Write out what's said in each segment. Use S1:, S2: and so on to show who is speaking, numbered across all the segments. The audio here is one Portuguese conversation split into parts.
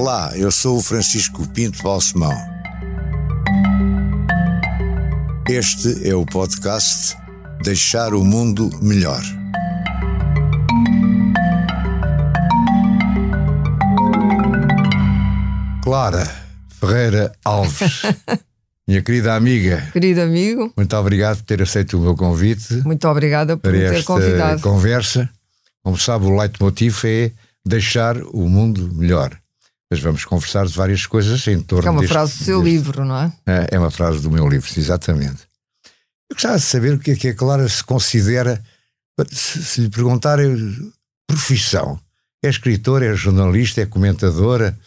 S1: Olá, eu sou o Francisco Pinto Balsemão. Este é o podcast Deixar o Mundo Melhor. Clara Ferreira Alves, minha querida amiga.
S2: Querido amigo,
S1: Muito obrigado por ter aceito o meu convite
S2: muito obrigada por me ter
S1: esta
S2: convidado.
S1: conversa. Como sabe, o leitmotiv é deixar o mundo melhor. Mas vamos conversar de várias coisas em torno
S2: Que é uma
S1: deste-
S2: frase do seu
S1: deste-
S2: livro, não é?
S1: É, é uma frase do meu livro, exatamente. Eu gostava de saber o que é que a Clara se considera, se, se lhe perguntar eh, profissão. É escritora, é jornalista, é comentadora,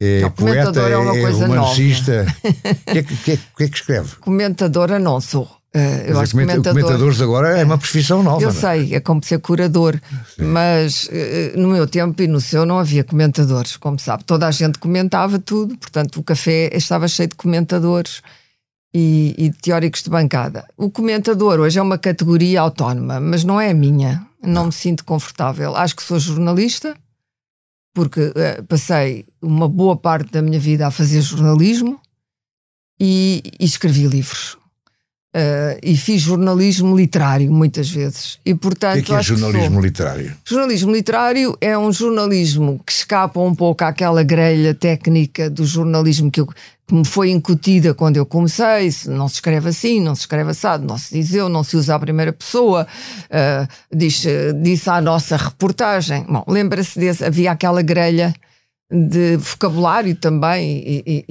S1: é
S2: Não,
S1: poeta,
S2: comentadora é coisa
S1: romancista. O que, é que, é que é que escreve?
S2: Comentadora não sou. Eh, eu
S1: Mas
S2: acho
S1: comenta-
S2: comentador.
S1: Comentadores agora é uma profissão nova.
S2: Eu
S1: não é?
S2: sei, é como ser curador, mas eh, no meu tempo e no seu não havia comentadores, como sabe. Toda a gente comentava tudo, portanto o café estava cheio de comentadores e, e de teóricos de bancada. O comentador hoje é uma categoria autónoma, mas não é a minha. Não, me sinto confortável. Acho que sou jornalista, porque eh, passei uma boa parte da minha vida a fazer jornalismo e, e escrevi livros. Eh, e fiz jornalismo literário muitas vezes. E
S1: O
S2: portanto,
S1: que é que é
S2: acho que sou-
S1: jornalismo literário?
S2: Jornalismo literário é um jornalismo que escapa um pouco àquela grelha técnica do jornalismo que, eu- que me foi incutida quando eu comecei. Não se escreve assim, não se escreve assado, não se diz eu, não se usa a primeira pessoa, ah, diz, eh, disse a nossa reportagem. Bom, lembra-se desse, havia aquela grelha de vocabulário também e, e-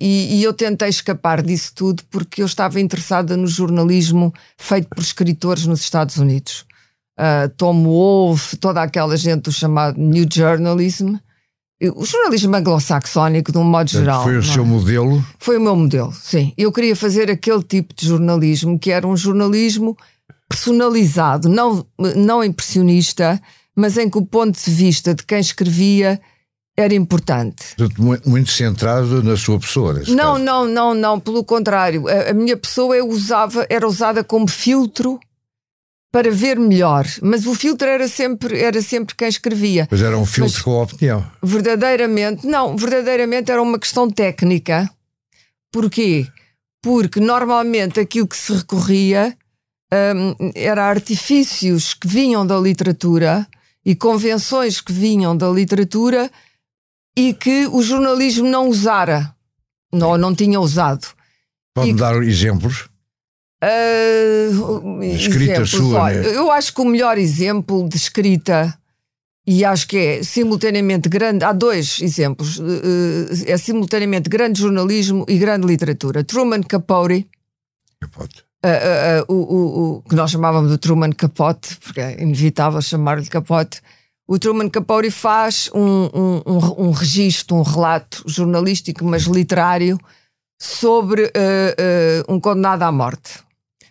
S2: e- e- eu tentei escapar disso tudo porque eu estava interessada no jornalismo feito por escritores nos Estados Unidos uh, Tom Wolfe, toda aquela gente do chamado New Journalism, o jornalismo anglo-saxónico, de um modo geral.
S1: foi o
S2: é?
S1: seu modelo.
S2: Foi o meu modelo, sim. Eu queria fazer aquele tipo de jornalismo que era um jornalismo personalizado, não, não impressionista, mas em que o ponto de vista de quem escrevia era importante.
S1: muito centrado na sua pessoa.
S2: Não,
S1: caso.
S2: não, não, não, pelo contrário. A, a minha pessoa eu usava, era usada como filtro para ver melhor, mas o filtro era sempre, era sempre quem escrevia.
S1: Mas era um filtro
S2: Mas-
S1: com a opinião.
S2: Verdadeiramente, não, verdadeiramente era uma questão técnica. Porquê? Porque normalmente aquilo que se recorria hum, era artifícios que vinham da literatura e convenções que vinham da literatura e que o jornalismo não usara, não, não tinha usado.
S1: Pode-me
S2: E-
S1: dar exemplos?
S2: Ah,
S1: Escrita
S2: exemplos,
S1: sua,
S2: olha,
S1: né?
S2: Eu acho que o melhor exemplo de escrita, e acho que é simultaneamente grande, há dois exemplos, eh, é simultaneamente grande jornalismo e grande literatura. Truman Capote,
S1: Pode.
S2: ah, ah, o, o- o que nós chamávamos de Truman Capote, porque é inevitável chamar-lhe Capote. O Truman Capote faz um, um, um, um registro, um relato jornalístico, mas literário, sobre ah, ah, um condenado à morte.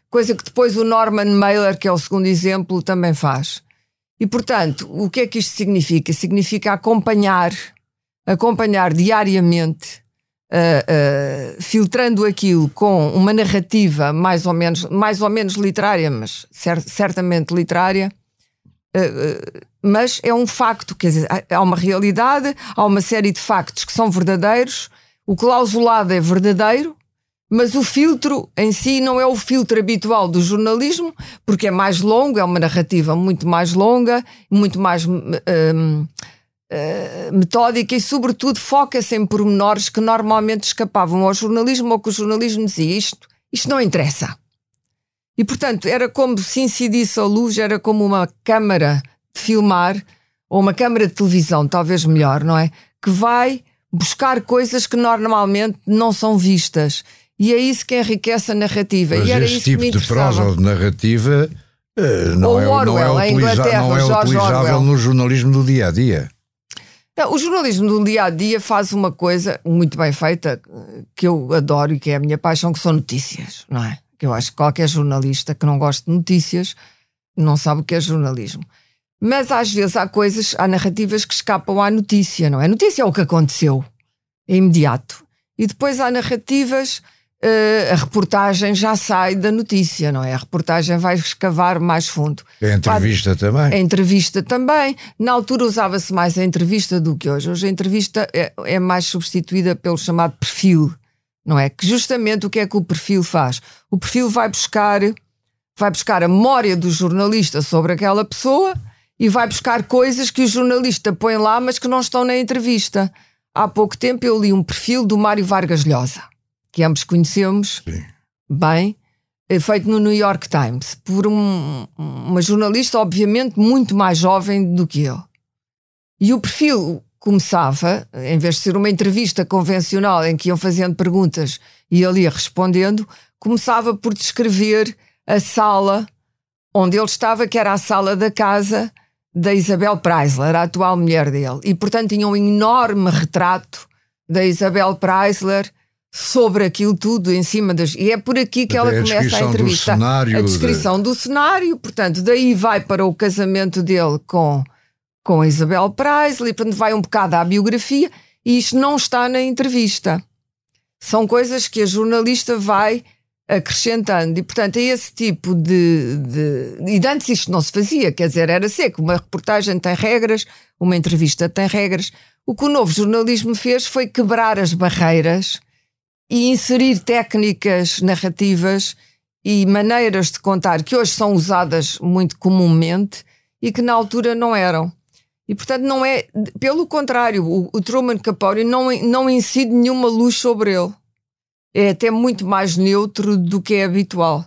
S2: Coisa que depois o Norman Mailer, que é o segundo exemplo, também faz. E portanto, o que é que isto significa? Significa acompanhar, acompanhar diariamente uh, uh, filtrando aquilo com uma narrativa mais ou menos, mais ou menos literária, mas cer- certamente literária, uh, uh, mas é um facto, quer dizer, há- uma realidade, há uma série de factos que são verdadeiros, o clausulado é verdadeiro, mas o filtro em si não é o filtro habitual do jornalismo, porque é mais longo, é uma narrativa muito mais longa, muito mais hum, eh, metódica e, sobretudo, foca-se em pormenores que normalmente escapavam ao jornalismo ou que o jornalismo dizia isto, isto não interessa. E, portanto, era como se incidisse a luz, era como uma câmara de filmar ou uma câmara de televisão, talvez melhor, não é? Que vai buscar coisas que normalmente não são vistas. E é isso que enriquece a narrativa.
S1: Mas
S2: e era isso
S1: tipo
S2: que me
S1: de prosa ou de narrativa eh, não,
S2: Ou
S1: é, não é,
S2: Orwell, em
S1: utiliza-
S2: Inglaterra,
S1: não é utilizável
S2: Orwell.
S1: no jornalismo do dia a dia.
S2: Não, o jornalismo do dia a dia faz uma coisa muito bem feita que eu adoro e que é a minha paixão, que são notícias, não é? Que eu acho que qualquer jornalista que não goste de notícias não sabe o que é jornalismo. Mas às vezes há coisas, há narrativas que escapam à notícia, não é? A notícia é o que aconteceu, é imediato. E depois há narrativas uh, a reportagem já sai da notícia, não é? A reportagem vai escavar mais fundo.
S1: A entrevista também.
S2: A entrevista também. Na altura usava-se mais a entrevista do que hoje. Hoje a entrevista é, é mais substituída pelo chamado perfil, não é? Que justamente o que é que o perfil faz? O perfil vai buscar, vai buscar a memória do jornalista sobre aquela pessoa e vai buscar coisas que o jornalista põe lá, mas que não estão na entrevista. Há pouco tempo eu li um perfil do Mário Vargas Llosa que ambos conhecemos Sim. bem, eh, feito no New York Times, por um, uma jornalista, obviamente, muito mais jovem do que eu. E o perfil começava, em vez de ser uma entrevista convencional em que iam fazendo perguntas e ele ia respondendo, começava por descrever a sala onde ele estava, que era a sala da casa da Isabel Preisler, a atual mulher dele. E, portanto, tinha um enorme retrato da Isabel Preisler sobre aquilo tudo em cima das. E é por aqui que ela começa a entrevista.
S1: Cenário,
S2: a descrição de... do cenário, portanto, daí vai para o casamento dele com, com a Isabel Preisler, portanto, vai um bocado à biografia, e isto não está na entrevista. São coisas que a jornalista vai acrescentando, e portanto é esse tipo de, de. E antes isto não se fazia, quer dizer, era seco. Uma reportagem tem regras, uma entrevista tem regras. O que o novo jornalismo fez foi quebrar as barreiras e inserir técnicas narrativas e maneiras de contar que hoje são usadas muito comumente e que na altura não eram. E portanto não é, pelo contrário, o, o Truman Capote não, não incide nenhuma luz sobre ele. É até muito mais neutro do que é habitual.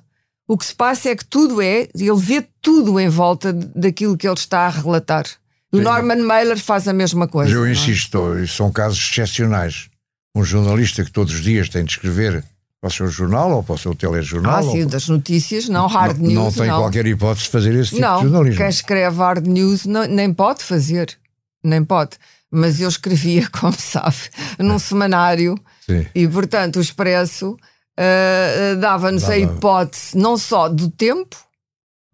S2: O que se passa é que tudo é, ele vê tudo em volta daquilo que ele está a relatar. O Norman Mailer faz a mesma coisa.
S1: Eu é? insisto, são casos excepcionais um jornalista que todos os dias tem de escrever para o seu jornal ou para o seu telejornal.
S2: Ah, sim,
S1: ou...
S2: das notícias, não, hard
S1: não,
S2: news.
S1: Não tem
S2: não.
S1: qualquer hipótese de fazer esse tipo
S2: não,
S1: de jornalismo.
S2: Quem escreve hard news não, nem pode fazer, nem pode. Mas eu escrevia, como sabe, num semanário
S1: sim.
S2: e, portanto, o Expresso uh, dava-nos Dava. a hipótese não só do tempo,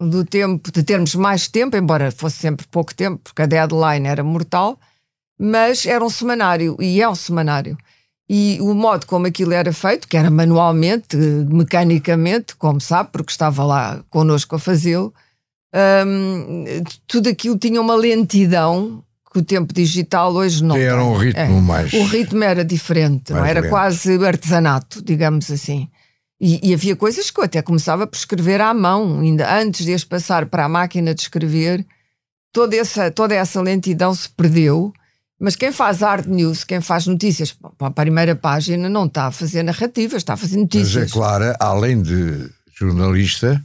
S2: do tempo, de termos mais tempo, embora fosse sempre pouco tempo, porque a deadline era mortal, mas era um semanário e é um semanário. E o modo como aquilo era feito, que era manualmente, mecanicamente, como sabe, porque estava lá connosco a fazê-lo, hum, tudo aquilo tinha uma lentidão que o tempo digital hoje não
S1: Era um ritmo é. mais.
S2: O ritmo era diferente, não? era lento. quase artesanato, digamos assim. E, e, havia coisas que eu até começava por escrever à mão, ainda antes de as passar para a máquina de escrever, toda essa, toda essa lentidão se perdeu mas quem faz hard news, quem faz notícias para a primeira página, não está a fazer narrativas, está a fazer notícias.
S1: Mas é Clara, além de jornalista,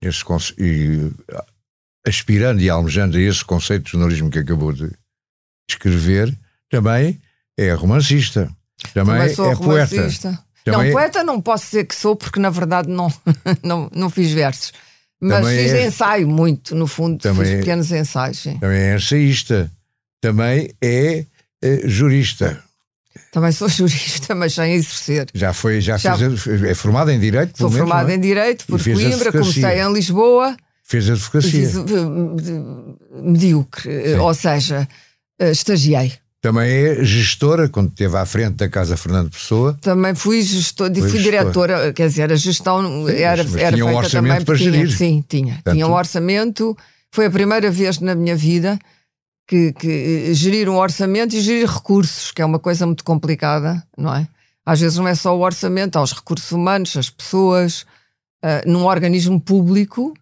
S1: esse e aspirando e almejando a esse conceito de jornalismo que acabou de escrever, também é romancista. Também, também sou é romancista. poeta.
S2: Também não, poeta não posso dizer que sou, porque na verdade não, não, não fiz versos. Mas fiz é, ensaio muito, no fundo, também fiz pequenos ensaios. Sim.
S1: Também é ensaísta também é, é jurista.
S2: Também sou jurista, mas sem exercer.
S1: Já foi, já, já fez, é formada em Direito?
S2: Sou
S1: menos,
S2: formada
S1: é?
S2: em Direito por Coimbra, comecei em Lisboa.
S1: Fez advocacia. Fiz, eh,
S2: medíocre, Sim. ou seja, eh, estagiei.
S1: Também é gestora, quando esteve à frente da Casa Fernando Pessoa.
S2: Também fui gestora, fui, fui diretora, quer dizer, a gestão sim, era, mas era
S1: tinha um orçamento para
S2: tinha,
S1: gerir.
S2: Sim, tinha. Portanto, tinha um orçamento. Foi a primeira vez na minha vida que, que, eh, gerir um orçamento e gerir recursos, que é uma coisa muito complicada, não é? Às vezes não é só o orçamento, há os recursos humanos, as pessoas, uh, num organismo público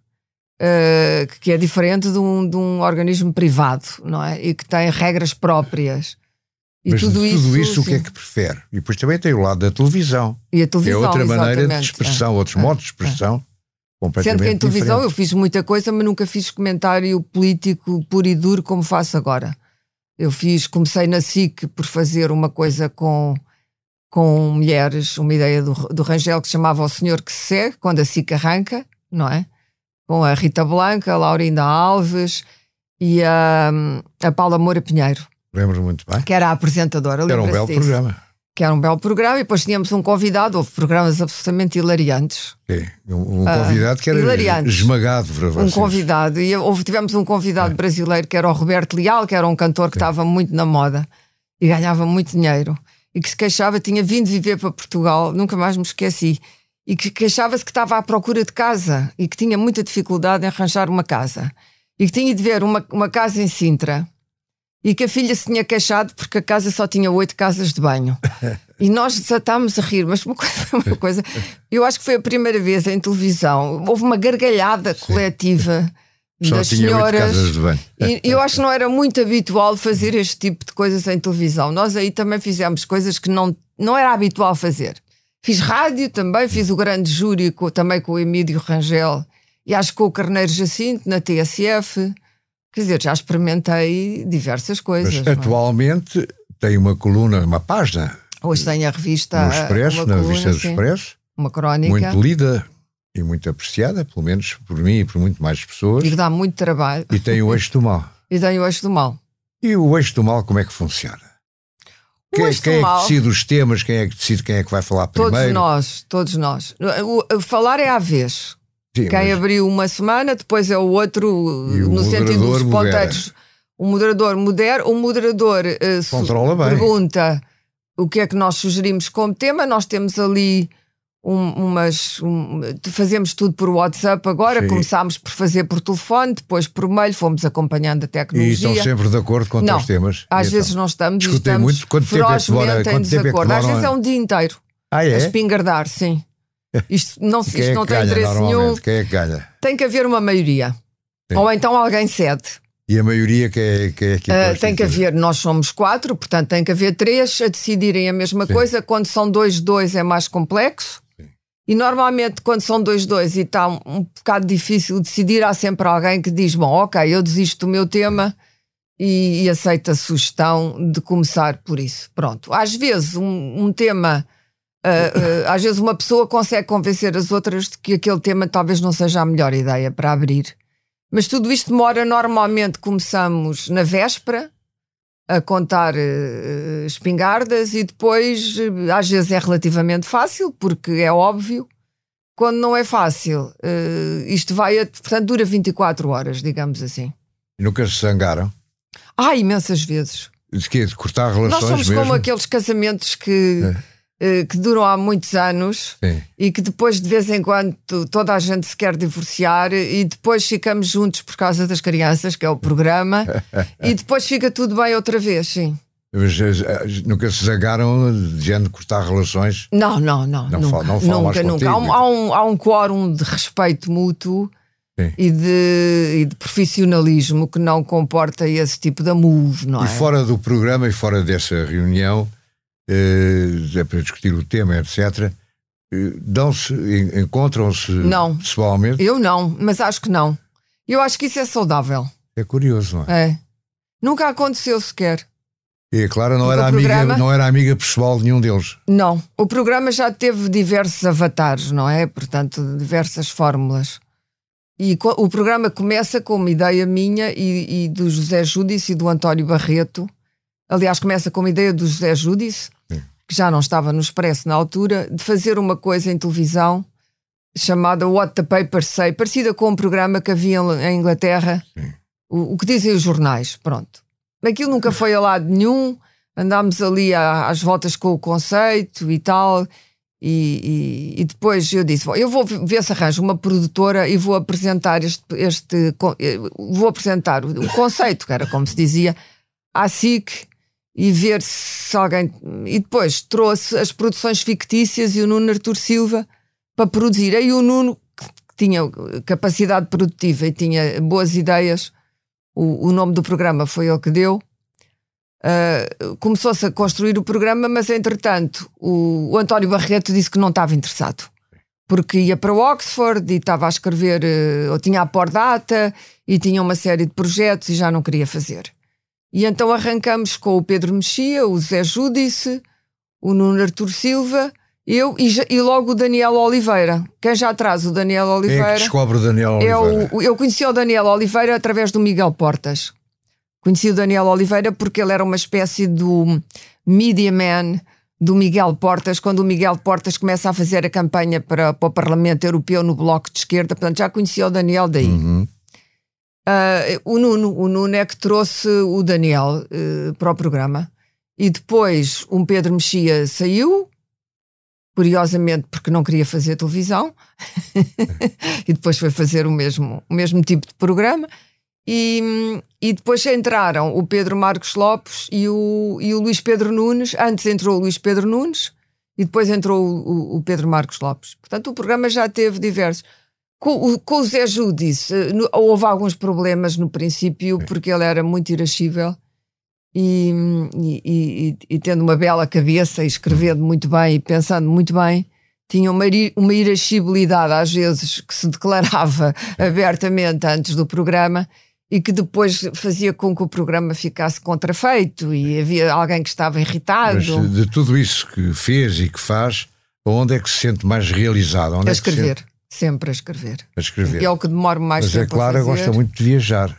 S2: uh, que é diferente de um, de um organismo privado, não é? E que tem regras próprias.
S1: E Mas tudo, isso, tudo isso, o que é que prefere? E depois também tem o lado da televisão.
S2: E a televisão,
S1: é outra maneira de expressão, é, outros é, modos de expressão.
S2: Sendo que em televisão eu fiz muita coisa, mas nunca fiz comentário político puro e duro como faço agora. Eu fiz, comecei na SIC por fazer uma coisa com, com mulheres, uma ideia do, do Rangel que se chamava O Senhor que se segue, quando a SIC arranca, não é? Com a Rita Blanca, a Laurinda Alves e a, a Paula Moura Pinheiro.
S1: Lembro muito bem.
S2: Que era a apresentadora.
S1: Era um belo disso. programa
S2: que era um belo programa, e depois tínhamos um convidado, houve programas absolutamente hilariantes.
S1: Sim, um, convidado que era hilariantes. esmagado para vocês.
S2: Um convidado, e houve, tivemos um convidado é. brasileiro que era o Roberto Leal, que era um cantor que é. estava muito na moda e ganhava muito dinheiro. E e que se queixava, tinha vindo viver para Portugal, nunca mais me esqueci, e que queixava-se que estava à procura de casa e que tinha muita dificuldade em arranjar uma casa e que tinha de ver uma, uma casa em Sintra e que a filha se tinha queixado porque a casa só tinha oito casas de banho. E nós desatámos a rir, mas uma coisa, uma coisa, eu acho que foi a primeira vez em televisão, houve uma gargalhada coletiva.
S1: Só
S2: das senhoras. E eu acho que não era muito habitual fazer este tipo de coisas em televisão. Nós aí também fizemos coisas que não, não era habitual fazer. Fiz rádio também, fiz o grande júri com- também com o Emílio Rangel e acho que com o Carneiro Jacinto na TSF. Quer dizer, já experimentei diversas coisas.
S1: Mas
S2: é?
S1: atualmente tem uma coluna, uma página
S2: Hoje tem a revista.
S1: no Expresso, na
S2: coluna,
S1: revista do
S2: sim,
S1: Expresso,
S2: Uma crónica.
S1: muito lida e muito apreciada, pelo menos por mim e por muito mais pessoas.
S2: E que dá muito trabalho.
S1: E tem o eixo do mal.
S2: E tem o eixo do mal.
S1: E o eixo do mal, como é que funciona? Quem,
S2: do
S1: quem é que decide os temas? Quem é que decide quem é que vai falar
S2: Todos
S1: primeiro?
S2: nós, todos nós. O- o falar é à vez.
S1: Sim,
S2: Quem
S1: mas-
S2: abriu uma semana, depois é o outro,
S1: E o
S2: no sentido dos ponteiros. O moderador modera, o moderador su-
S1: Controla bem.
S2: pergunta o que é que nós sugerimos como tema. Nós temos ali um- umas. um- fazemos tudo por WhatsApp agora,
S1: Sim.
S2: começámos por fazer por telefone, depois por mail, fomos acompanhando a
S1: E
S2: tecnologia.
S1: estão sempre de acordo com
S2: Não,
S1: os temas?
S2: Às
S1: E
S2: vezes
S1: então?
S2: não estamos e estamos
S1: muito? Quanto tempo é que demora- quanto tempo é que
S2: desacordo. Às vezes
S1: a-
S2: é um dia inteiro
S1: Ah,
S2: a
S1: é?
S2: espingardar, sim. Isto não, isto
S1: é
S2: não
S1: que
S2: tem
S1: ganha
S2: interesse nenhum.
S1: Quem é que ganha?
S2: Tem que haver uma maioria.
S1: Sim.
S2: Ou então alguém cede.
S1: E a maioria que é, que é aqui
S2: Ah,
S1: constituída?
S2: tem que haver, nós somos quatro, portanto tem que haver três a decidirem a mesma coisa. Quando são dois, dois é mais complexo. E normalmente, quando são dois, dois e está um, um bocado difícil decidir, há sempre alguém que diz: Bom, ok, eu desisto do meu tema e, e aceito a sugestão de começar por isso. Pronto. Às vezes, um, um tema. Ah, ah, às vezes, uma pessoa consegue convencer as outras de que aquele tema talvez não seja a melhor ideia para abrir. Mas tudo isto demora normalmente. Começamos na véspera a contar eh, espingardas e depois, às vezes, é relativamente fácil, porque é óbvio. Quando não é fácil, isto vai, a, portanto, dura 24 horas, digamos assim.
S1: Nunca se zangaram?
S2: Ah, imensas vezes.
S1: De quê? De cortar relações
S2: Nós somos
S1: mesmo?
S2: como aqueles casamentos que, eh, que duram há muitos anos
S1: Sim.
S2: e que depois, de vez em quando, toda a gente se quer divorciar e depois ficamos juntos por causa das crianças, que é o programa, e depois fica tudo bem outra vez, sim.
S1: Eh, nunca se zangaram de género cortar relações?
S2: Não, não, não.
S1: Não
S2: nunca,
S1: fala- não
S2: nunca, nunca. Há um, há, um, há um quórum de respeito mútuo e de, e de profissionalismo que não comporta esse tipo de move, não
S1: E
S2: é?
S1: fora do programa e fora dessa reunião, eh, é para discutir o tema, etc., eh, dão-se, en- encontram-se
S2: Não.
S1: pessoalmente?
S2: Eu não, mas acho que não. Eu acho que isso é saudável.
S1: É curioso, não é?
S2: É. Nunca aconteceu sequer.
S1: E a Clara não era, amiga,
S2: programa-
S1: não era amiga pessoal de nenhum deles.
S2: Não. O programa já teve diversos avatares, não é? Portanto, diversas fórmulas. E o programa começa com uma ideia minha e, e do José Júdice e do António Barreto. Aliás, começa com uma ideia do José Júdice,
S1: Sim.
S2: Que já não estava no Expresso na altura, de fazer uma coisa em televisão chamada What the Papers Say, parecida com um programa que havia em Inglaterra, o, o que dizem os jornais. Pronto. Aquilo nunca foi a lado nenhum, andámos ali às voltas com o conceito e tal. E, e- e depois eu disse: "Bom, eu vou ver se arranjo uma produtora e vou apresentar este, este eh, vou apresentar o, o conceito, que era como se dizia, à SIC e ver se alguém. E depois trouxe as produções fictícias e o Nuno Artur Silva para produzir. Aí o Nuno, que tinha capacidade produtiva e tinha boas ideias, o, o nome do programa foi ele que deu. Uh, começou-se a construir o programa, mas entretanto o, o António Barreto disse que não estava interessado porque ia para Oxford e estava a escrever, uh, ou tinha a por data e tinha uma série de projetos e já não queria fazer. E então arrancamos com o Pedro Mexia, o Zé Júdice, o Nuno Artur Silva, eu e, e logo o Daniel Oliveira. Quem já traz o Daniel
S1: Quem é
S2: Oliveira?
S1: que descobre o Daniel
S2: É
S1: Oliveira?
S2: o, eu conheci o Daniel Oliveira através do Miguel Portas. Conheci o Daniel Oliveira porque ele era uma espécie do media man do Miguel Portas, quando o Miguel Portas começa a fazer a campanha para, para o Parlamento Europeu no Bloco de Esquerda, portanto já conhecia o Daniel daí.
S1: Uhum.
S2: Ah, o Nuno, o Nuno é que trouxe o Daniel eh, para o programa. E depois um Pedro Mexia saiu, curiosamente porque não queria fazer televisão, e depois foi fazer o mesmo, o mesmo tipo de programa. E, e depois entraram o Pedro Marcos Lopes e o, e o Luís Pedro Nunes. Antes entrou o Luís Pedro Nunes e depois entrou o, o Pedro Marcos Lopes. Portanto, o programa já teve diversos. Com, com o Zé Judice, eh, houve alguns problemas no princípio, porque ele era muito irascível e, e, e, e, tendo uma bela cabeça e escrevendo muito bem e pensando muito bem, tinha uma, uma irascibilidade às vezes que se declarava abertamente antes do programa e que depois fazia com que o programa ficasse contrafeito e havia alguém que estava irritado.
S1: Mas de tudo isso que fez e que faz, onde é que se sente mais realizado? Onde
S2: a
S1: é
S2: escrever,
S1: sente...
S2: sempre a escrever.
S1: A escrever.
S2: E é o que demora mais
S1: Mas
S2: tempo
S1: é claro, gosta muito de viajar.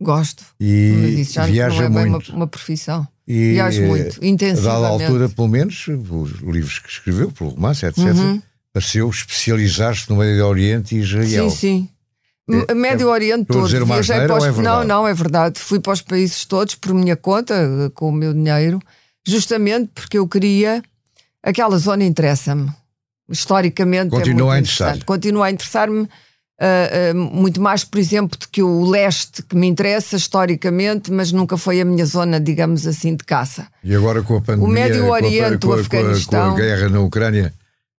S2: Gosto.
S1: E
S2: mas isso já
S1: viaja
S2: não é
S1: muito.
S2: Uma, uma, profissão.
S1: E,
S2: Viajo muito, intensivamente.
S1: A dada altura, pelo menos, os livros que escreveu, pelo romance, etc., uhum. pareceu especializar-se no Médio Oriente e Israel.
S2: Sim, sim. É, Médio é, Oriente todo. Viajei para os... é não, não, é verdade. Fui para os países todos por minha conta, com o meu dinheiro, justamente porque eu queria. Aquela zona interessa-me. Historicamente
S1: Continua
S2: é
S1: a interessar.
S2: Continua a interessar-me. Uh, uh, muito mais, por exemplo, do que o leste, que me interessa historicamente, mas nunca foi a minha zona, digamos assim, de caça.
S1: E agora com a pandemia,
S2: o Médio Oriente,
S1: com a,
S2: o Afeganistão.
S1: Com a, guerra na Ucrânia,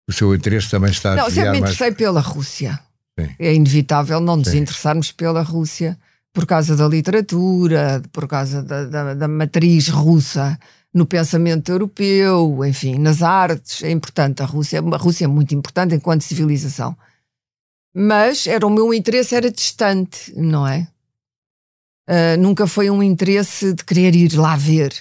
S1: o seu interesse também está
S2: não,
S1: a
S2: Não, sempre me interessei
S1: mais...
S2: pela Rússia.
S1: Sim.
S2: É inevitável não nos
S1: Sim.
S2: interessarmos pela Rússia por causa da literatura, por causa da, da, da, matriz russa no pensamento europeu, enfim, nas artes. É importante. A Rússia, a Rússia é muito importante enquanto civilização. Mas era o meu interesse era distante, não é? Uh, nunca foi um interesse de querer ir lá ver.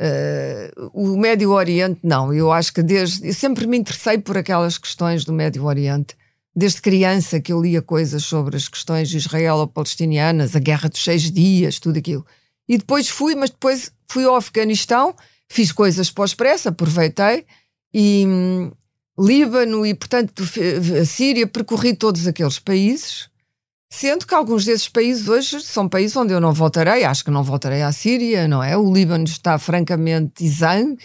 S2: Uh, o Médio Oriente, não. Eu acho que desde. Eu sempre me interessei por aquelas questões do Médio Oriente desde criança que eu lia coisas sobre as questões israelo-palestinianas, a guerra dos seis dias, tudo aquilo. E depois fui, mas depois fui ao Afeganistão, fiz coisas o Expresso, aproveitei, e hum, Líbano e, portanto, a Síria, percorri todos aqueles países, sendo que alguns desses países hoje são países onde eu não voltarei, acho que não voltarei à Síria, não é? O Líbano está francamente exangue,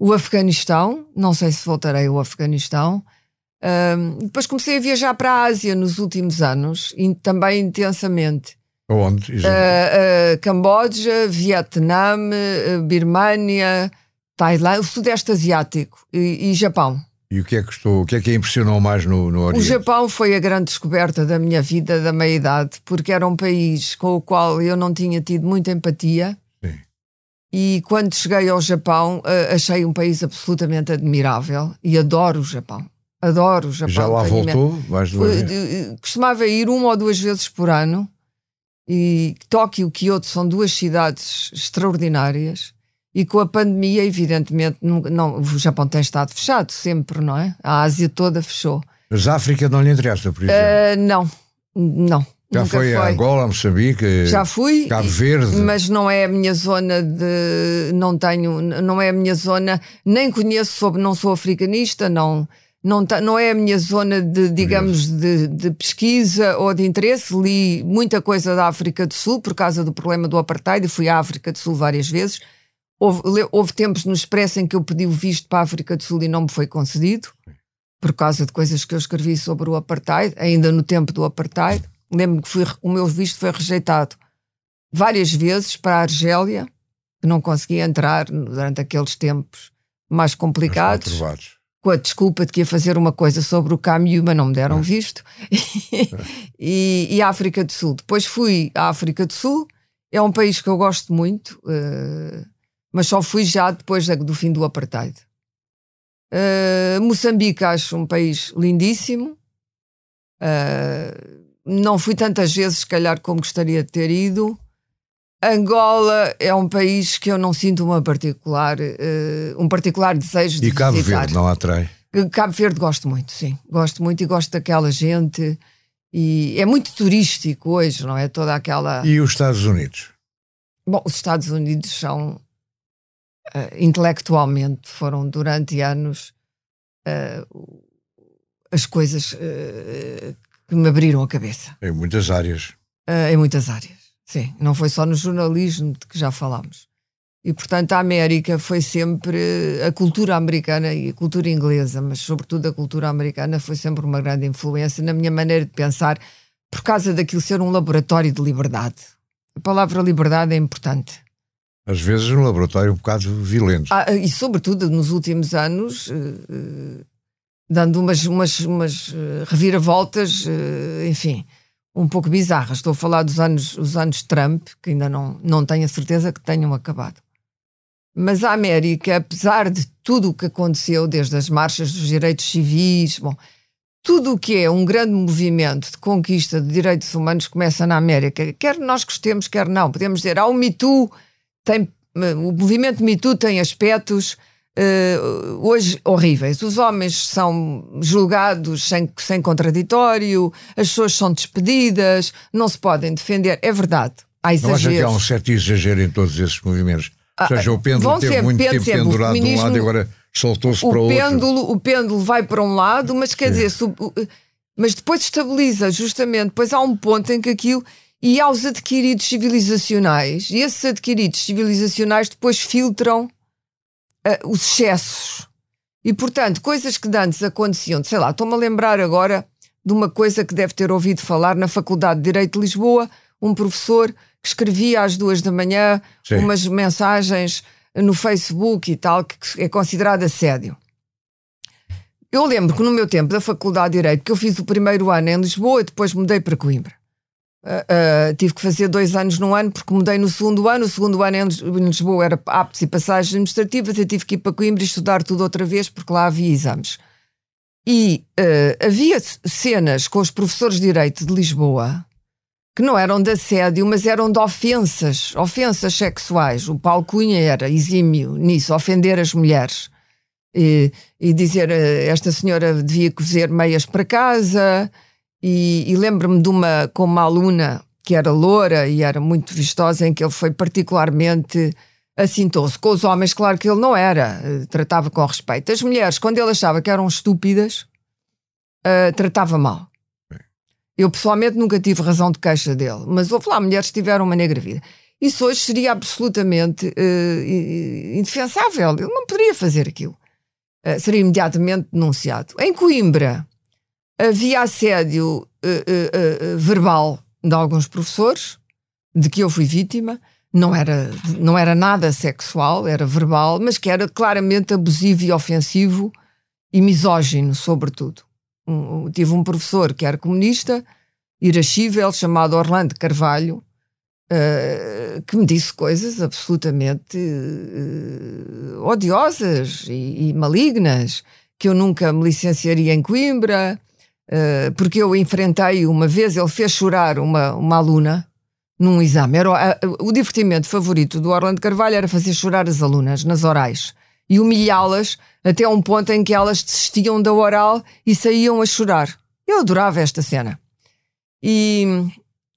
S2: o Afeganistão, não sei se voltarei ao Afeganistão, um, depois comecei a viajar para a Ásia nos últimos anos, também intensamente.
S1: Onde? Uh,
S2: uh, Camboja, Vietnã, uh, Birmânia, Tailândia, o Sudeste Asiático e, e, Japão.
S1: E o que é que estou, o que é que impressionou mais no, no Oriente?
S2: O Japão foi a grande descoberta da minha vida, da meia idade, porque era um país com o qual eu não tinha tido muita empatia.
S1: Sim.
S2: E quando cheguei ao Japão, achei um país absolutamente admirável e adoro o Japão. Adoro o Japão.
S1: Já lá voltou? Vez?
S2: Costumava ir uma ou duas vezes por ano. E Tóquio e Kyoto são duas cidades extraordinárias. E com a pandemia, evidentemente, não, não, o Japão tem estado fechado sempre, não é? A Ásia toda fechou.
S1: Mas a África não lhe interessa, por exemplo?
S2: Uh, não, não.
S1: Já foi, foi a Angola, Moçambique,
S2: Já fui,
S1: Cabo Verde.
S2: Mas não é a minha zona de. Não tenho. Não é a minha zona. Nem conheço sobre. Não sou africanista, não não, tá, não é a minha zona de, digamos, de, de, pesquisa ou de interesse. Li muita coisa da África do Sul por causa do problema do apartheid e fui à África do Sul várias vezes. Houve, houve tempos no Expresso em que eu pedi o visto para a África do Sul e não me foi concedido por causa de coisas que eu escrevi sobre o apartheid, ainda no tempo do apartheid. Lembro-me que fui, o meu visto foi rejeitado várias vezes para a Argélia, que não conseguia entrar durante aqueles tempos mais complicados com a desculpa de que ia fazer uma coisa sobre o Camus, mas não me deram ah. visto. e, e a África do Sul. Depois fui à África do Sul, é um país que eu gosto muito, uh, mas só fui já depois do fim do apartheid. Uh, Moçambique acho um país lindíssimo. Uh, não fui tantas vezes, se calhar, como gostaria de ter ido. Angola é um país que eu não sinto uma particular, uh, um particular desejo de
S1: E Cabo
S2: visitar.
S1: Verde não atrai?
S2: Cabo Verde gosto muito, sim. Gosto muito e gosto daquela gente. E é muito turístico hoje, não é? Toda aquela.
S1: E os Estados Unidos?
S2: Bom, os Estados Unidos são. Uh, intelectualmente foram durante anos uh, as coisas que me abriram a cabeça.
S1: Em muitas áreas.
S2: em muitas áreas. Sim, não foi só no jornalismo de que já falámos. E, portanto, a América foi sempre a cultura americana e a cultura inglesa, mas, sobretudo, a cultura americana foi sempre uma grande influência na minha maneira de pensar, por causa daquilo ser um laboratório de liberdade. A palavra liberdade é importante.
S1: Às vezes, um laboratório um bocado violento.
S2: Ah, e, sobretudo, nos últimos anos, eh, dando umas, umas, umas eh, reviravoltas, eh, enfim, um pouco bizarras. Estou a falar dos anos, os anos Trump, que ainda não, não tenho a certeza que tenham acabado. Mas a América, apesar de tudo o que aconteceu, desde as marchas dos direitos civis, bom, tudo o que é um grande movimento de conquista de direitos humanos começa na América. Quer nós gostemos, quer não. Podemos dizer, ah, o Me Too tem, o movimento Me Too tem aspectos uh, hoje horríveis. Os homens são julgados sem, sem contraditório, as pessoas são despedidas, não se podem defender. É verdade. Há exageros.
S1: Não acha que há um certo exagero em todos esses movimentos? Ou seja, o pêndulo teve muito tempo pendurado de um lado e agora soltou-se para o
S2: pêndulo,
S1: outro.
S2: O pêndulo vai para um lado, mas quer Sim. dizer, mas depois estabiliza, justamente. Depois há um ponto em que aquilo. E há os adquiridos civilizacionais, e esses adquiridos civilizacionais depois filtram uh, os excessos. E, portanto, coisas que antes aconteciam, sei lá, estou-me a lembrar agora de uma coisa que deve ter ouvido falar na Faculdade de Direito de Lisboa, um professor que escrevia às duas da manhã Sim. umas mensagens no Facebook e tal, que é considerado assédio. Eu lembro que no meu tempo da Faculdade de Direito, que eu fiz o primeiro ano em Lisboa e depois mudei para Coimbra. Uh, uh, tive que fazer dois anos num ano porque mudei no segundo ano. O segundo ano em Lisboa era aptos e passagens administrativas. Eu tive que ir para Coimbra e estudar tudo outra vez porque lá havia exames. E uh, havia cenas com os professores de Direito de Lisboa que não eram de assédio, mas eram de ofensas, ofensas sexuais. O Paulo Cunha era exímio nisso, ofender as mulheres. E, e dizer esta senhora devia cozer meias para casa. E, e lembro-me de uma com uma aluna que era loura e era muito vistosa, em que ele foi particularmente assintou-se. Com os homens, claro que ele não era, eh, tratava com respeito. As mulheres, quando ele achava que eram estúpidas, uh, tratava mal. Eu pessoalmente nunca tive razão de queixa dele, mas houve lá mulheres que tiveram uma negra vida. Isso hoje seria absolutamente uh, indefensável. Ele não poderia fazer aquilo. Uh, seria imediatamente denunciado. Em Coimbra havia assédio uh, verbal de alguns professores, de que eu fui vítima. Não era, não era nada sexual, era verbal, mas que era claramente abusivo e ofensivo e misógino, sobretudo um, tive um professor que era comunista, irascível, chamado Orlando Carvalho, uh, que me disse coisas absolutamente uh, odiosas e, e, malignas, que eu nunca me licenciaria em Coimbra, uh, porque eu enfrentei uma vez, ele fez chorar uma, uma aluna num exame. Era, o divertimento favorito do Orlando Carvalho era fazer chorar as alunas nas orais e humilhá-las até um ponto em que elas desistiam da oral e saíam a chorar. Eu adorava esta cena. E,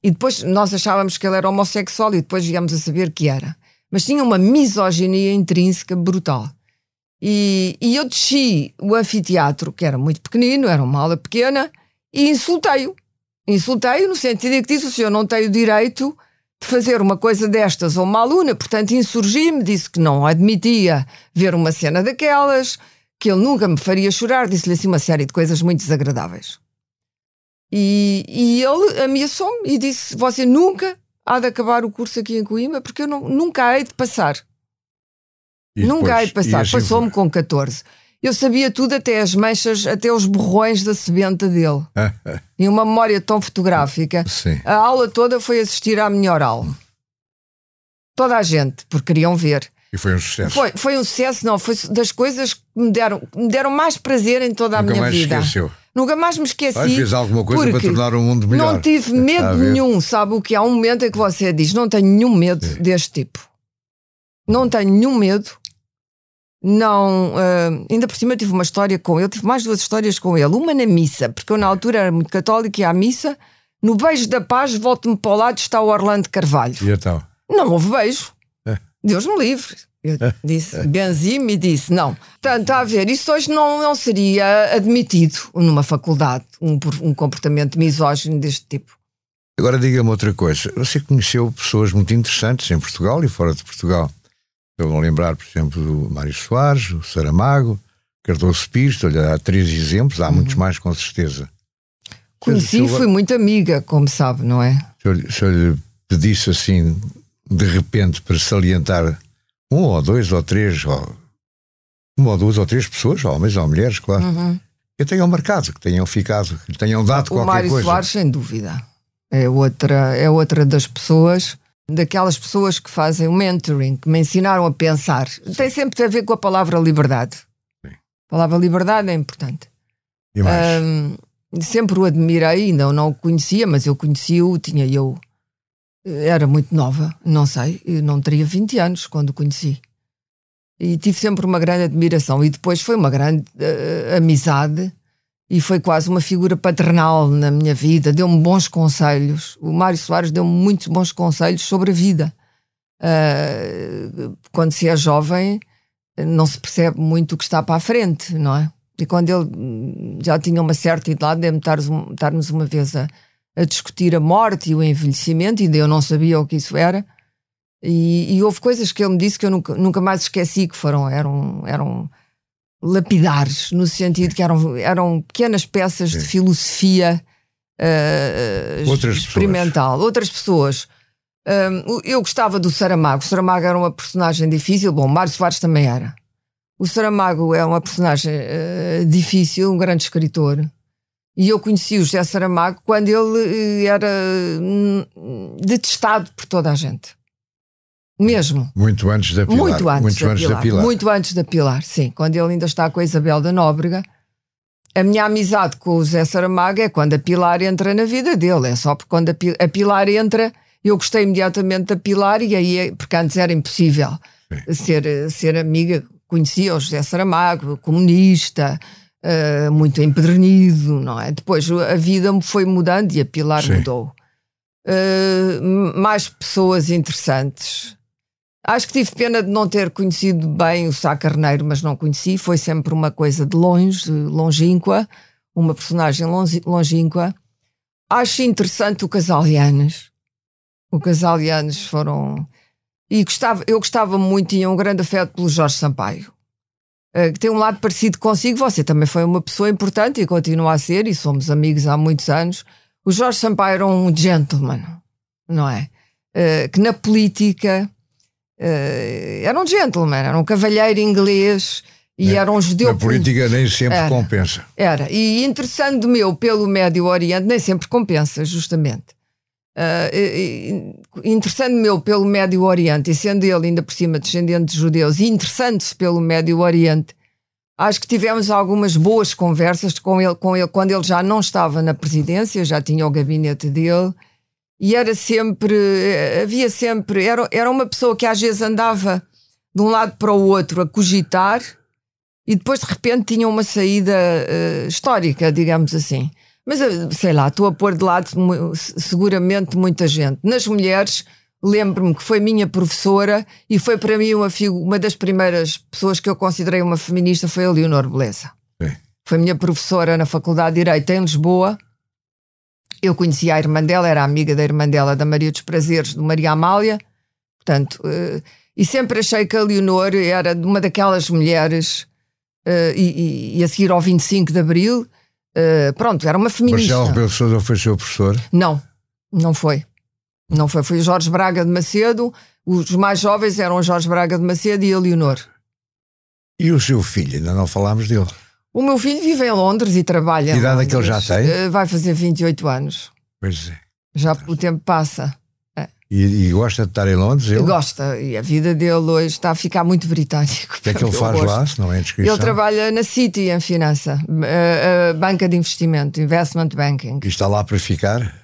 S2: e depois nós achávamos que ele era homossexual e depois viemos a saber que era. Mas tinha uma misoginia intrínseca brutal. E, e eu desci o anfiteatro, que era muito pequenino, era uma aula pequena, e insultei-o. Insultei-o no sentido de que disse: o senhor não tem o direito de fazer uma coisa destas a uma aluna, portanto insurgi-me, disse que não admitia ver uma cena daquelas, que ele nunca me faria chorar, disse-lhe assim uma série de coisas muito desagradáveis. E, e ele ameaçou-me e disse: Você nunca há de acabar o curso aqui em Coimbra, porque eu não, nunca hei de passar. E nunca depois, hei passar. Passou-me com 14. Eu sabia tudo, até as manchas, até os borrões da sebenta dele. e uma memória tão fotográfica.
S1: Sim.
S2: A aula toda foi assistir à minha oral. Toda a gente, porque queriam ver.
S1: E foi um sucesso.
S2: Foi, foi um sucesso, não. Foi das coisas que me deram, me deram mais prazer em toda a
S1: Nunca
S2: minha
S1: mais
S2: vida.
S1: Esqueceu.
S2: Nunca mais me esqueci.
S1: Ai, fiz alguma coisa para tornar o mundo melhor.
S2: Não tive medo nenhum, sabe o que? Há um momento em que você diz: não tenho nenhum medo Sim. deste tipo. Não tenho nenhum medo não. Uh, ainda por cima tive uma história com ele, tive mais duas histórias com ele. Uma na missa, porque eu na altura era muito católico e à missa. No beijo da paz, volto-me para o lado, está o Orlando Carvalho.
S1: E então?
S2: Não houve beijo. É. Deus me livre. Eu é. disse, é. benzi-me e disse: não. Portanto, está a ver, isso hoje não, não seria admitido numa faculdade, um, um comportamento misógino deste tipo.
S1: Agora diga-me outra coisa. Você conheceu pessoas muito interessantes em Portugal e fora de Portugal. Estou a lembrar, por exemplo, do Mário Soares, o Saramago, Cardoso Pires, estou-lhe a dar três exemplos, há uhum. muitos mais com certeza.
S2: Conheci e fui muito amiga, como sabe, não é?
S1: Se eu, se eu lhe pedisse assim, de repente, para salientar um ou dois ou três, ou uma ou duas ou três pessoas, homens ou mulheres, claro, uhum. que tenham marcado, que tenham ficado, que tenham dado o qualquer
S2: Mário
S1: coisa.
S2: Soares, sem dúvida. É outra, é outra das pessoas, daquelas pessoas que fazem o mentoring, que me ensinaram a pensar. Tem sempre a ver com a palavra liberdade. Sim. A palavra liberdade é importante.
S1: E mais? Um,
S2: sempre o admirei, ainda não o conhecia, mas eu conheci-o, tinha eu. Era muito nova, não sei, não teria 20 anos quando o conheci. E tive sempre uma grande admiração. E depois foi uma grande uh, amizade e foi quase uma figura paternal na minha vida. Deu-me bons conselhos. O Mário Soares deu-me muitos bons conselhos sobre a vida. Uh, quando se é jovem, não se percebe muito o que está para a frente, não é? E quando ele já tinha uma certa idade, de estarmos uma vez a, a, discutir a morte e o envelhecimento, ainda eu não sabia o que isso era. E, e, houve coisas que ele me disse que eu nunca, nunca mais esqueci, que foram, eram, eram lapidares, no sentido que eram, eram pequenas peças Sim. de filosofia uh, Outras experimental. Pessoas. Outras pessoas. Um, eu gostava do Saramago. O Saramago era uma personagem difícil. Bom, Mário Soares também era. O Saramago é uma personagem uh, difícil, um grande escritor. E eu conheci o José Saramago quando ele uh, era uh, detestado por toda a gente. Mesmo.
S1: Muito antes da Pilar.
S2: Muito antes, Muito da, antes Pilar. da, Pilar. Muito antes da Pilar, sim. Quando ele ainda está com a Isabel da Nóbrega. A minha amizade com o José Saramago é quando a Pilar entra na vida dele. É só porque quando a Pilar entra, eu gostei imediatamente da Pilar e aí, é, porque antes era impossível ser, ser amiga conhecia o José Saramago, comunista, uh, muito empedernido, não é? Depois a vida foi mudando e a Pilar Sim. mudou. Uh, mais pessoas interessantes. Acho que tive pena de não ter conhecido bem o Sá Carneiro, mas não conheci. Foi sempre uma coisa de longe, longínqua, uma personagem longínqua. Acho interessante o casal Yanes. O casal Yanes foram e gostava, eu gostava muito, tinha um grande afeto pelo Jorge Sampaio, uh, que tem um lado parecido consigo. Você também foi uma pessoa importante e continua a ser, e somos amigos há muitos anos. O Jorge Sampaio era um gentleman, não é? Uh, que na política era um gentleman, era um cavalheiro inglês e é, era um judeu.
S1: Na política nem sempre era, compensa.
S2: Era. E interessando meu pelo Médio Oriente, nem sempre compensa, justamente. Uh, interessando meu pelo Médio Oriente e sendo ele ainda por cima descendente de judeus e interessando-se pelo Médio Oriente, acho que tivemos algumas boas conversas com ele, com ele quando ele já não estava na presidência, já tinha o gabinete dele e era sempre, havia sempre, era, era uma pessoa que às vezes andava de um lado para o outro a cogitar e depois de repente tinha uma saída uh, histórica, digamos assim. Mas sei lá, estou a pôr de lado seguramente muita gente. Nas mulheres, lembro-me que foi minha professora e foi para mim uma, uma das primeiras pessoas que eu considerei uma feminista foi a Leonor Beleza. Foi minha professora na Faculdade de Direito em Lisboa. Eu conhecia a irmã dela, era amiga da irmã dela, da Maria dos Prazeres, do Maria Amália. Portanto, uh, e sempre achei que a Leonor era uma daquelas mulheres, uh, e, e, a seguir ao 25 de Abril, Uh, pronto, era uma feminista.
S1: Marcelo Rebelo Sousa foi seu professor?
S2: Não, não foi. Não foi. Foi o Jorge Braga de Macedo. Os mais jovens eram o Jorge Braga de Macedo e a Leonor.
S1: E o seu filho? Ainda não falámos dele.
S2: O meu filho vive em Londres e trabalha.
S1: Que idade é que ele já tem?
S2: Uh, vai fazer 28 anos.
S1: Pois é.
S2: Já o tempo passa.
S1: E, e, gosta de estar em Londres? Ele?
S2: Gosta, e a vida dele hoje está a ficar muito britânico.
S1: O que é que ele faz gosto. lá, se não é inscrição?
S2: Ele trabalha na City em finança, a, a banca de investimento, investment banking.
S1: E está lá para ficar?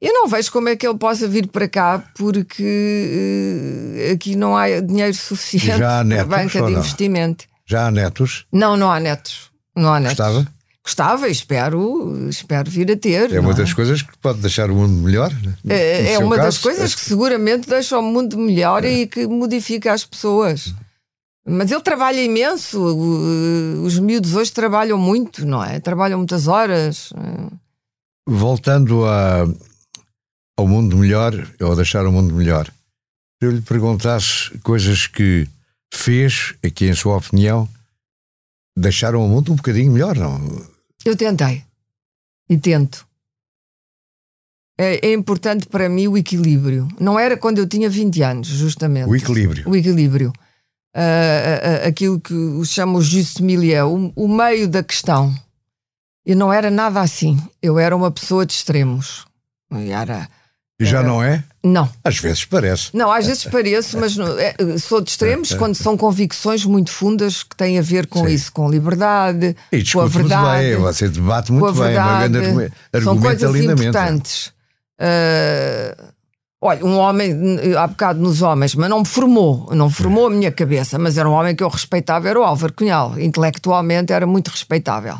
S2: Eu não vejo como é que ele possa vir para cá porque uh, aqui não há dinheiro suficiente
S1: Já há netos,
S2: para a banca de investimento.
S1: Já há netos?
S2: Não, não há netos. Há netos.
S1: Gostava?
S2: Gostava, espero, espero vir a ter.
S1: É uma das coisas que pode deixar o mundo melhor. Né?
S2: É, é uma caso, das coisas que seguramente deixa o mundo melhor é. e que modifica as pessoas. Mas ele trabalha imenso. Os miúdos hoje trabalham muito, não é? Trabalham muitas horas.
S1: Voltando a, ao mundo melhor, ou a deixar o mundo melhor, se eu lhe perguntasse coisas que fez, aqui em sua opinião, deixaram o mundo um bocadinho melhor, não?
S2: Eu tentei. E tento. É, é, importante para mim o equilíbrio. Não era quando eu tinha 20 anos, justamente.
S1: O equilíbrio.
S2: O equilíbrio. Uh, uh, aquilo que chama o juste milieu, o, o meio da questão. Eu não era nada assim. Eu era uma pessoa de extremos. Eu era
S1: já não é?
S2: Não.
S1: Às vezes parece.
S2: Não, às vezes pareço, mas não, é, sou de extremos quando são convicções muito fundas que têm a ver com Sim. isso, com liberdade,
S1: e
S2: com a verdade.
S1: Muito bem, você debate muito bem, verdade, uma grande
S2: São coisas importantes. Uh, olha, um homem, há bocado nos homens, mas não me formou, não formou a minha cabeça, mas era um homem que eu respeitava, era o Álvaro Cunhal. Intelectualmente era muito respeitável.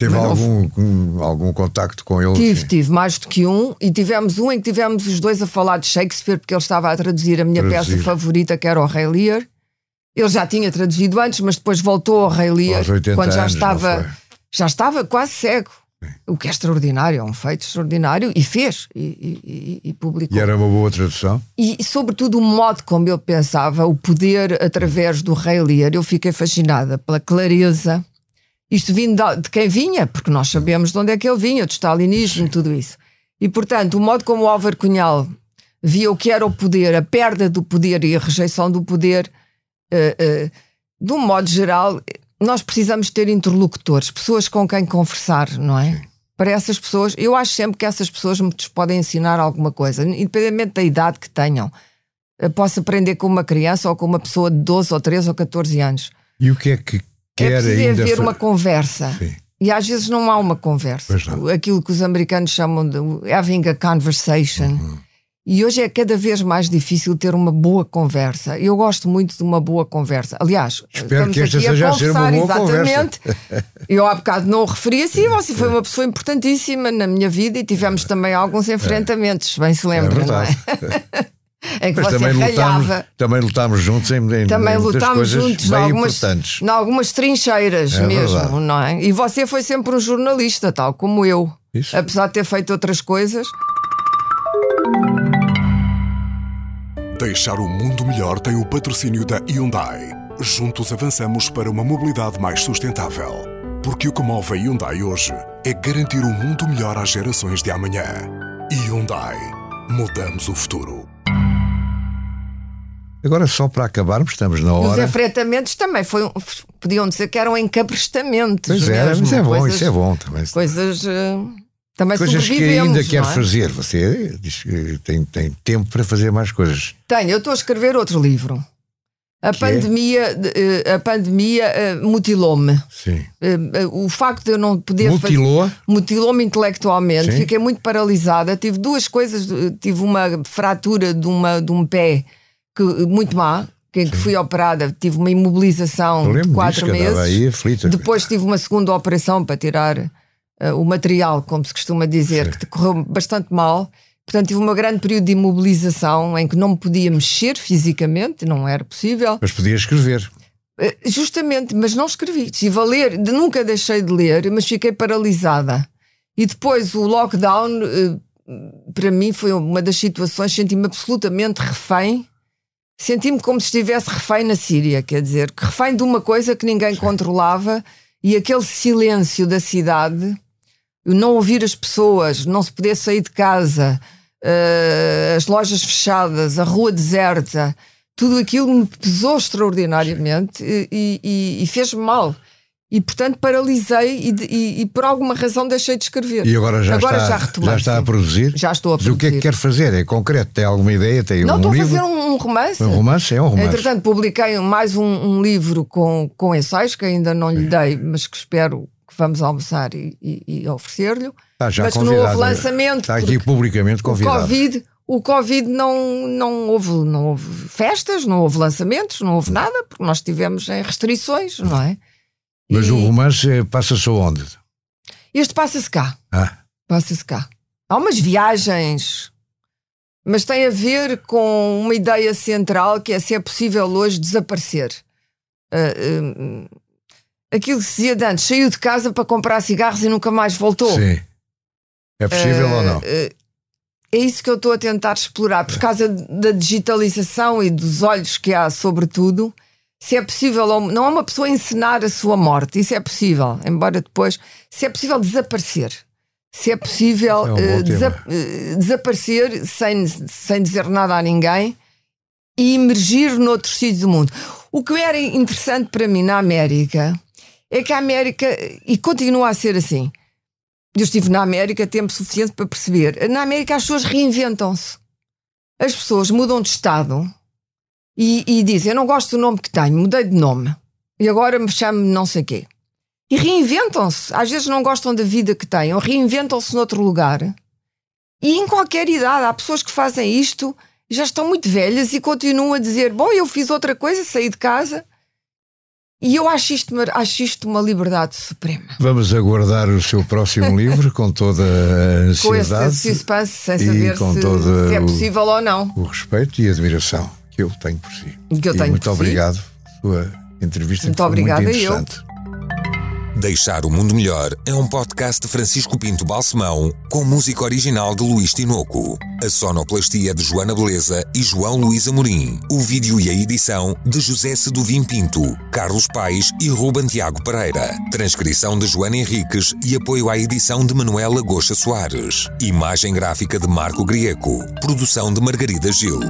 S1: Teve algum, um, algum contacto com ele?
S2: Tive, sim. tive mais do que um, e tivemos um em que tivemos os dois a falar de Shakespeare, porque ele estava a traduzir a minha traduzir. peça favorita, que era o Rei Lear. Ele já tinha traduzido antes, mas depois voltou ao Rei Lear quando já
S1: anos,
S2: estava já estava quase cego. Sim. O que é extraordinário, é um feito extraordinário, e fez, e, e, e, publicou.
S1: E era uma boa tradução?
S2: E, sobretudo, o modo como ele pensava, o poder através do Rei Lear. Eu fiquei fascinada pela clareza isto vindo de quem vinha, porque nós sabemos de onde é que ele vinha, do stalinismo, tudo isso. E, portanto, o modo como o Álvaro Cunhal via o que era o poder, a perda do poder e a rejeição do poder, uh, uh, de um modo geral, nós precisamos ter interlocutores, pessoas com quem conversar, não é? Para essas pessoas, eu acho sempre que essas pessoas me podem ensinar alguma coisa, independentemente da idade que tenham. Eu posso aprender com uma criança ou com uma pessoa de 12 ou 13 ou 14 anos.
S1: E o que é que
S2: quer é preciso haver uma conversa. Sim. E às vezes não há uma conversa. Aquilo que os americanos chamam de having a conversation. Uhum. E hoje é cada vez mais difícil ter uma boa conversa. Eu gosto muito de uma boa conversa. Aliás,
S1: Espero que esta seja a ser uma boa
S2: exatamente.
S1: Conversa.
S2: Eu há bocado não o referi assim, você foi uma pessoa importantíssima na minha vida e tivemos também alguns enfrentamentos, bem se lembra, é não é?
S1: em que Mas você também lutámos, também lutámos juntos em, em também lutámos juntos bem algumas, importantes.
S2: Em algumas trincheiras é mesmo, verdade. não é? E você foi sempre um jornalista, tal como eu. Isso. Apesar de ter feito outras coisas.
S3: Deixar o mundo melhor tem o patrocínio da Hyundai. Juntos avançamos para uma mobilidade mais sustentável. Porque o que move a Hyundai hoje é garantir um mundo melhor às gerações de amanhã. Hyundai. Mudamos o futuro.
S1: Agora, só para acabarmos, estamos na hora.
S2: Os enfrentamentos também foi, podiam dizer que eram encabrestamentos.
S1: Pois
S2: é,
S1: mas é bom, coisas, isso é bom também.
S2: Coisas. Uh, também
S1: coisas que ainda quer
S2: é?
S1: fazer. Você diz que tem, tem tempo para fazer mais coisas.
S2: Tenho, eu estou a escrever outro livro. A que é? pandemia, é? a pandemia uh, mutilou-me.
S1: Sim.
S2: O facto de eu não poder
S1: Mutilou?
S2: fazer. Mutilou-me intelectualmente. Sim. Fiquei muito paralisada. Tive duas coisas. Tive uma fratura de, uma, de um pé que, muito má, que, que fui operada, tive uma imobilização de quatro meses. Aí aflita, Depois tive uma segunda operação para tirar uh, o material, como se costuma dizer, Sim. que correu bastante mal. Portanto, tive um grande período de imobilização em que não me podia mexer fisicamente, não era possível.
S1: Mas podia escrever.
S2: Uh, justamente, mas não escrevi. Estive a ler, nunca deixei de ler, mas fiquei paralisada. E depois o lockdown, uh, para mim, foi uma das situações, senti-me absolutamente refém senti-me como se estivesse refém na Síria, quer dizer, refém de uma coisa que ninguém controlava e aquele silêncio da cidade, não ouvir as pessoas, não se poder sair de casa, uh, as lojas fechadas, a rua deserta, tudo aquilo me pesou extraordinariamente e, e, e fez-me mal e portanto paralisei e, e, e, por alguma razão deixei de escrever.
S1: E agora já agora está, já, retomei, já está a produzir?
S2: Já estou a produzir.
S1: Mas o que é que quer fazer? É concreto? Tem alguma ideia? Tem
S2: Não,
S1: um
S2: estou
S1: livro?
S2: a fazer um, romance.
S1: Um romance? É um romance.
S2: Entretanto, publiquei mais um, um, livro com, com ensaios que ainda não lhe dei, mas que espero que vamos almoçar e, e oferecer-lhe.
S1: Está já
S2: mas
S1: que
S2: não houve lançamento.
S1: Está aqui publicamente convidado.
S2: O Covid, o Covid não, não, houve, não houve festas, não houve lançamentos, não houve nada, porque nós estivemos em restrições, não é?
S1: Mas e... o romance passa-se onde?
S2: Este passa-se cá.
S1: Ah.
S2: Passa-se cá. Há umas viagens, mas tem a ver com uma ideia central que é se é possível hoje desaparecer. Uh, uh, aquilo que se dizia de antes, saiu de casa para comprar cigarros e nunca mais voltou.
S1: Sim. É possível uh, ou não?
S2: é isso que eu estou a tentar explorar, por causa da digitalização e dos olhos que há sobre tudo se é possível, não é uma pessoa encenar a sua morte, isso é possível, embora depois, se é possível desaparecer, se é possível
S1: É um
S2: eh, desa-
S1: tema.
S2: eh, desaparecer sem, sem dizer nada a ninguém e emergir noutros sítios do mundo. O que era interessante para mim na América é que a América, e continua a ser assim, eu estive na América tempo suficiente para perceber, na América as pessoas reinventam-se. As pessoas mudam de estado e, e dizem: Eu não gosto do nome que tenho, mudei de nome e agora me chamo não sei quê. E reinventam-se. Às vezes não gostam da vida que têm, ou reinventam-se noutro lugar. E em qualquer idade, há pessoas que fazem isto, já estão muito velhas e continuam a dizer: Bom, eu fiz outra coisa, saí de casa. E eu acho isto, uma- acho isto uma liberdade suprema.
S1: Vamos aguardar o seu próximo livro com toda a
S2: Com esse
S1: ansiedade,
S2: suspense, sem
S1: e
S2: saber
S1: com
S2: se,
S1: todo
S2: se é
S1: o-
S2: possível ou não.
S1: o respeito e a admiração que eu tenho por si.
S2: Que eu
S1: E
S2: tenho
S1: muito
S2: por si.
S1: obrigado pela sua entrevista.
S2: Muito obrigada,
S1: muito
S2: eu.
S1: interessante.
S4: Deixar o Mundo Melhor é um podcast de Francisco Pinto Balsemão com música original de Luís Tinoco. A sonoplastia de Joana Beleza e João Luís Amorim. O vídeo e a edição de José Seduvim Pinto, Carlos Paes e Ruben Tiago Pereira. Transcrição de Joana Henriques e apoio à edição de Manuela Goxa Soares. Imagem gráfica de Marco Grieco. Produção de Margarida Gil.